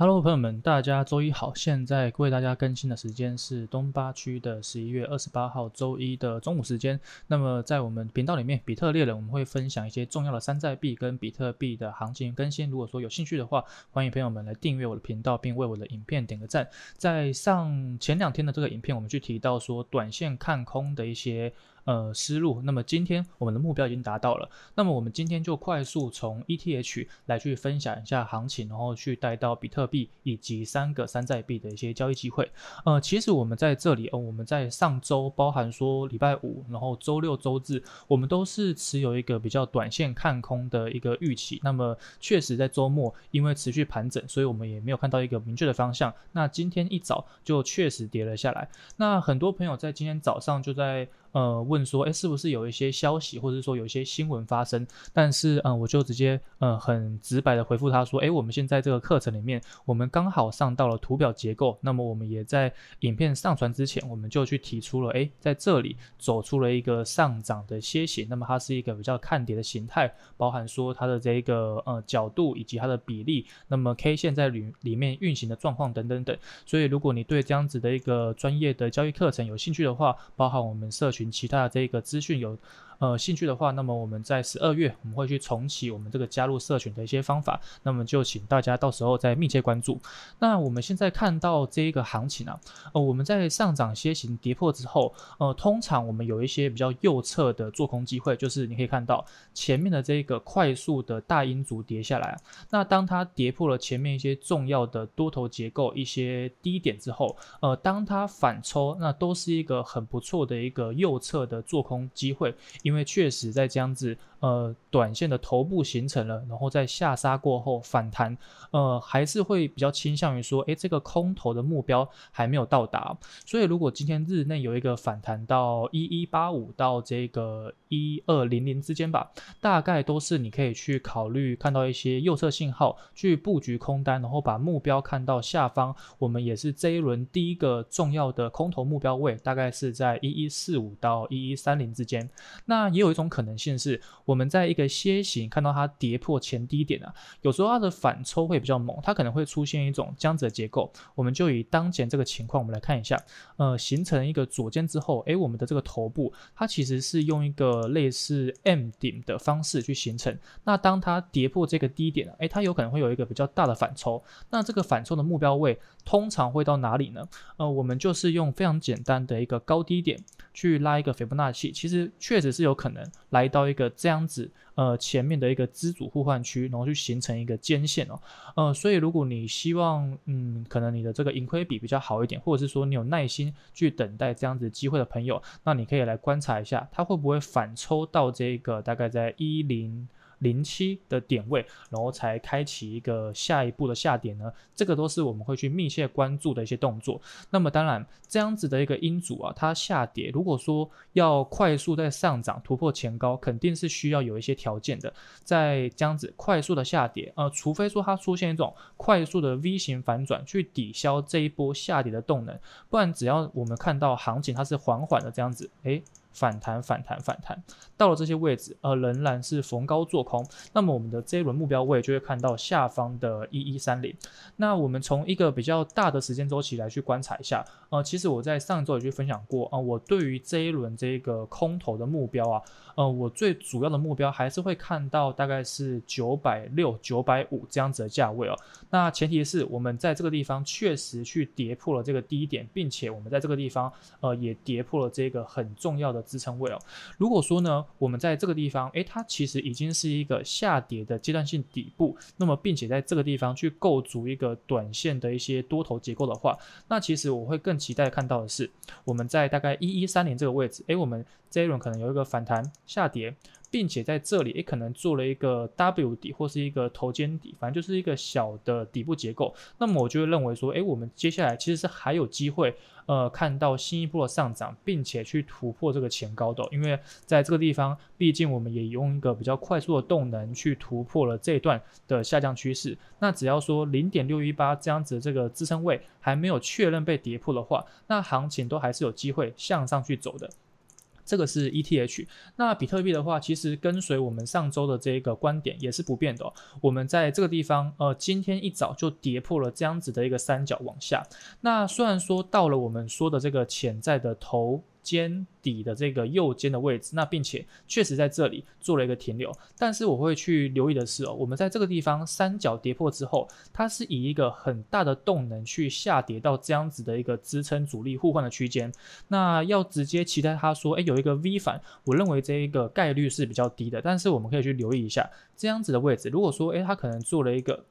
Hello，朋友们，大家周一好！现在为大家更新的时间是东八区的十一月二十八号周一的中午时间。那么在我们频道里面，比特猎人我们会分享一些重要的山寨币跟比特币的行情更新。如果说有兴趣的话，欢迎朋友们来订阅我的频道，并为我的影片点个赞。在上前两天的这个影片，我们去提到说短线看空的一些。呃，思路。那么今天我们的目标已经达到了。那么我们今天就快速从 ETH 来去分享一下行情，然后去带到比特币以及三个山寨币的一些交易机会。呃，其实我们在这里哦，我们在上周，包含说礼拜五，然后周六周日，我们都是持有一个比较短线看空的一个预期。那么确实在周末，因为持续盘整，所以我们也没有看到一个明确的方向。那今天一早就确实跌了下来。那很多朋友在今天早上就在。呃，问说，诶，是不是有一些消息，或者说有一些新闻发生？但是，嗯、我就直接，呃，很直白的回复他说，诶，我们现在这个课程里面，我们刚好上到了图表结构，那么我们也在影片上传之前，我们就去提出了，诶，在这里走出了一个上涨的楔形，那么它是一个比较看跌的形态，包含说它的这个呃角度以及它的比例，那么 K 线在里里面运行的状况等等等。所以，如果你对这样子的一个专业的交易课程有兴趣的话，包含我们社区寻。其他的这个资讯有。呃，兴趣的话，那么我们在十二月我们会去重启我们这个加入社群的一些方法，那么就请大家到时候再密切关注。那我们现在看到这一个行情啊，呃，我们在上涨楔形跌破之后，呃，通常我们有一些比较右侧的做空机会，就是你可以看到前面的这个快速的大阴烛跌下来，那当它跌破了前面一些重要的多头结构一些低点之后，呃，当它反抽，那都是一个很不错的一个右侧的做空机会。因为确实在这样子，呃，短线的头部形成了，然后在下杀过后反弹，呃，还是会比较倾向于说，诶，这个空头的目标还没有到达。所以如果今天日内有一个反弹到一一八五到这个一二零零之间吧，大概都是你可以去考虑看到一些右侧信号去布局空单，然后把目标看到下方。我们也是这一轮第一个重要的空头目标位，大概是在一一四五到一一三零之间。那那也有一种可能性是，我们在一个楔形看到它跌破前低点啊，有时候它的反抽会比较猛，它可能会出现一种这样子的结构。我们就以当前这个情况，我们来看一下，呃，形成一个左肩之后，诶，我们的这个头部它其实是用一个类似 M 顶的方式去形成。那当它跌破这个低点，诶，它有可能会有一个比较大的反抽。那这个反抽的目标位通常会到哪里呢？呃，我们就是用非常简单的一个高低点去拉一个斐波那契，其实确实是有。可能来到一个这样子，呃，前面的一个资主互换区，然后去形成一个尖线哦，呃，所以如果你希望，嗯，可能你的这个盈亏比比较好一点，或者是说你有耐心去等待这样子机会的朋友，那你可以来观察一下，它会不会反抽到这个大概在一零。零七的点位，然后才开启一个下一步的下跌呢？这个都是我们会去密切关注的一些动作。那么当然，这样子的一个阴组啊，它下跌，如果说要快速在上涨突破前高，肯定是需要有一些条件的。在这样子快速的下跌，呃，除非说它出现一种快速的 V 型反转，去抵消这一波下跌的动能，不然只要我们看到行情它是缓缓的这样子，诶。反弹，反弹，反弹，到了这些位置，呃，仍然是逢高做空。那么我们的这一轮目标位就会看到下方的一一三零。那我们从一个比较大的时间周期来去观察一下，呃，其实我在上周也去分享过啊，呃，我对于这一轮这个空头的目标啊，呃，我最主要的目标还是会看到大概是九百六、九百五这样子的价位哦。那前提是我们在这个地方确实去跌破了这个低点，并且我们在这个地方呃也跌破了这个很重要的。支撑位哦，如果说呢，我们在这个地方，诶，它其实已经是一个下跌的阶段性底部，那么并且在这个地方去构筑一个短线的一些多头结构的话，那其实我会更期待看到的是，我们在大概一一三零这个位置，诶，我们这一轮可能有一个反弹下跌。并且在这里也可能做了一个 W 底或是一个头肩底，反正就是一个小的底部结构。那么我就会认为说，诶，我们接下来其实是还有机会，呃，看到新一波的上涨，并且去突破这个前高的。因为在这个地方，毕竟我们也用一个比较快速的动能去突破了这一段的下降趋势。那只要说零点六一八这样子这个支撑位还没有确认被跌破的话，那行情都还是有机会向上去走的。这个是 ETH，那比特币的话，其实跟随我们上周的这个观点也是不变的。我们在这个地方，呃，今天一早就跌破了这样子的一个三角往下。那虽然说到了我们说的这个潜在的头肩底的这个右肩的位置，那并且确实在这里做了一个停留，但是我会去留意的是哦，我们在这个地方三角跌破之后，它是以一个很大的动能去下跌到这样子的一个支撑阻力互换的区间，那要直接期待它说，哎，有一个 V 反，我认为这一个概率是比较低的，但是我们可以去留意一下这样子的位置，如果说，哎，它可能做了一个，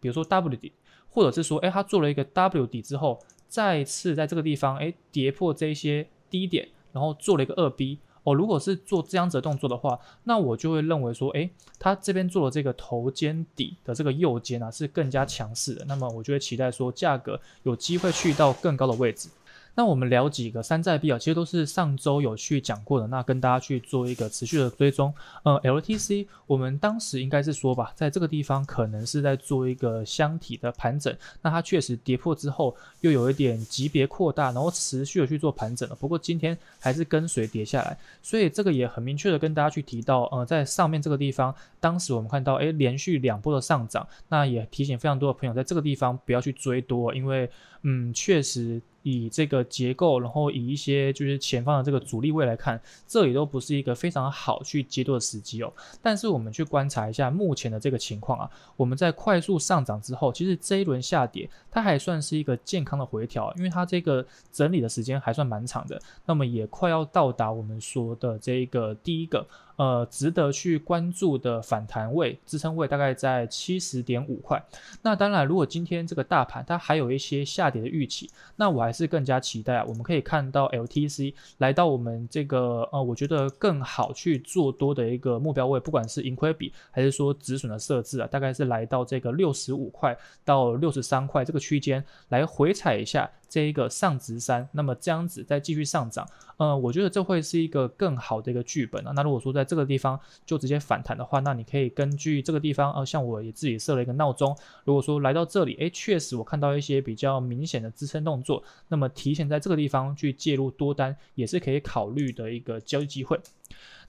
比如说 W 底，或者是说，哎，它做了一个 W 底之后，再次在这个地方，哎，跌破这些。低点，然后做了一个二逼哦。如果是做这样子的动作的话，那我就会认为说，诶，他这边做的这个头肩底的这个右肩啊，是更加强势的。那么我就会期待说，价格有机会去到更高的位置。那我们聊几个山寨币啊，其实都是上周有去讲过的，那跟大家去做一个持续的追踪。呃，LTC 我们当时应该是说吧，在这个地方可能是在做一个箱体的盘整，那它确实跌破之后又有一点级别扩大，然后持续的去做盘整了。不过今天还是跟随跌下来，所以这个也很明确的跟大家去提到，呃，在上面这个地方，当时我们看到，诶，连续两波的上涨，那也提醒非常多的朋友在这个地方不要去追多，因为，嗯，确实。以这个结构，然后以一些就是前方的这个阻力位来看，这里都不是一个非常好去接多的时机哦。但是我们去观察一下目前的这个情况啊，我们在快速上涨之后，其实这一轮下跌它还算是一个健康的回调，因为它这个整理的时间还算蛮长的，那么也快要到达我们说的这一个第一个。呃，值得去关注的反弹位、支撑位大概在七十点五块。那当然，如果今天这个大盘它还有一些下跌的预期，那我还是更加期待啊。我们可以看到 LTC 来到我们这个呃，我觉得更好去做多的一个目标位，不管是盈亏比还是说止损的设置啊，大概是来到这个六十五块到六十三块这个区间来回踩一下。这一个上值三，那么这样子再继续上涨，呃，我觉得这会是一个更好的一个剧本啊。那如果说在这个地方就直接反弹的话，那你可以根据这个地方，呃，像我也自己设了一个闹钟，如果说来到这里，诶，确实我看到一些比较明显的支撑动作，那么提前在这个地方去介入多单，也是可以考虑的一个交易机会。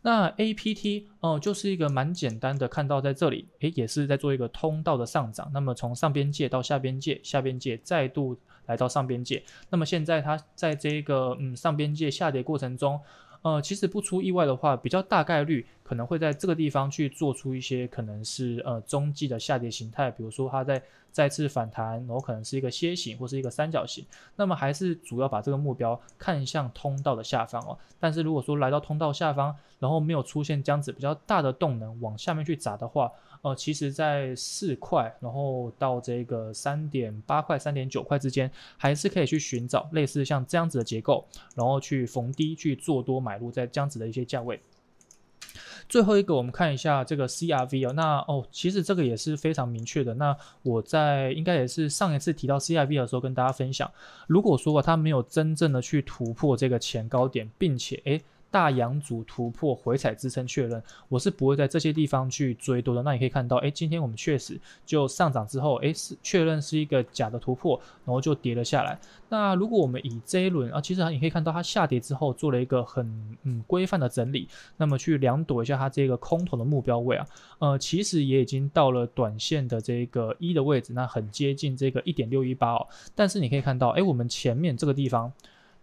那 APT 哦、就是一个蛮简单的，看到在这里，诶，也是在做一个通道的上涨。那么从上边界到下边界，下边界再度来到上边界。那么现在它在这个嗯上边界下跌过程中。呃，其实不出意外的话，比较大概率可能会在这个地方去做出一些可能是呃中继的下跌形态，比如说它在再次反弹，然后可能是一个楔形或是一个三角形，那么还是主要把这个目标看向通道的下方哦。但是如果说来到通道下方，然后没有出现这样子比较大的动能往下面去砸的话，呃，其实，在四块，然后到这个三点八块、三点九块之间，还是可以去寻找类似像这样子的结构，然后去逢低去做多买入，在这样子的一些价位。最后一个，我们看一下这个 CRV 哦，那哦，其实这个也是非常明确的。那我在应该也是上一次提到 CRV 的时候跟大家分享，如果说它没有真正的去突破这个前高点，并且诶。大阳烛突破回踩支撑确认，我是不会在这些地方去追多的。那你可以看到，哎，今天我们确实就上涨之后，哎，是确认是一个假的突破，然后就跌了下来。那如果我们以这一轮啊，其实你可以看到它下跌之后做了一个很嗯规范的整理，那么去量度一下它这个空头的目标位啊，呃，其实也已经到了短线的这个一的位置，那很接近这个一点六一八哦。但是你可以看到，哎，我们前面这个地方。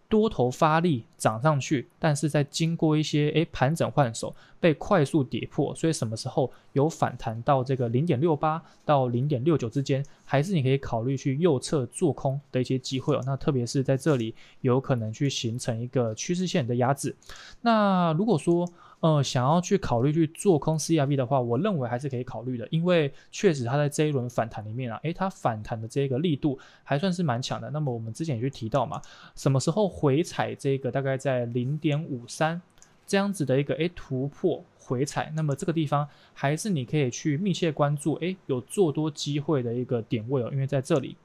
多头发力涨上去，但是在经过一些诶盘整换手，被快速跌破，所以什么时候有反弹到这个零点六八到零点六九之间，还是你可以考虑去右侧做空的一些机会哦。那特别是在这里有可能去形成一个趋势线的压制。那如果说，呃，想要去考虑去做空 CRV 的话，我认为还是可以考虑的，因为确实它在这一轮反弹里面啊，诶，它反弹的这个力度还算是蛮强的。那么我们之前也去提到嘛，什么时候回踩这个大概在零点五三这样子的一个诶突破回踩，那么这个地方还是你可以去密切关注，诶，有做多机会的一个点位哦，因为在这里。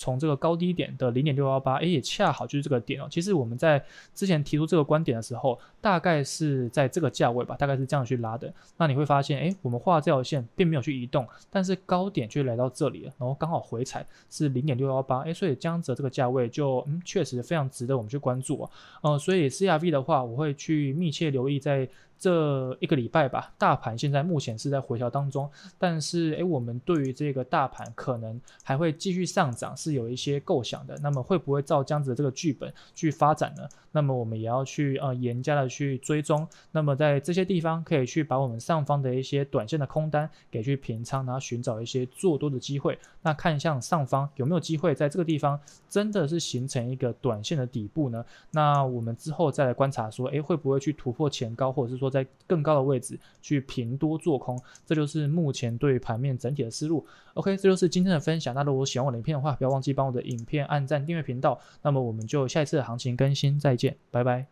从这个高低点的零点六幺八，哎，也恰好就是这个点哦。其实我们在之前提出这个观点的时候，大概是在这个价位吧，大概是这样去拉的。那你会发现，哎，我们画这条线并没有去移动，但是高点却来到这里了，然后刚好回踩是零点六幺八，哎，所以这样子这个价位就嗯确实非常值得我们去关注啊。呃，所以 CRV 的话，我会去密切留意在。这一个礼拜吧，大盘现在目前是在回调当中，但是诶，我们对于这个大盘可能还会继续上涨是有一些构想的。那么会不会照这样子的这个剧本去发展呢？那么我们也要去呃严加的去追踪。那么在这些地方可以去把我们上方的一些短线的空单给去平仓，然后寻找一些做多的机会。那看向上方有没有机会在这个地方真的是形成一个短线的底部呢？那我们之后再来观察说，诶，会不会去突破前高，或者是说。在更高的位置去平多做空，这就是目前对盘面整体的思路。OK，这就是今天的分享。那如果喜欢我的影片的话，不要忘记帮我的影片按赞、订阅频道。那么我们就下一次的行情更新再见，拜拜。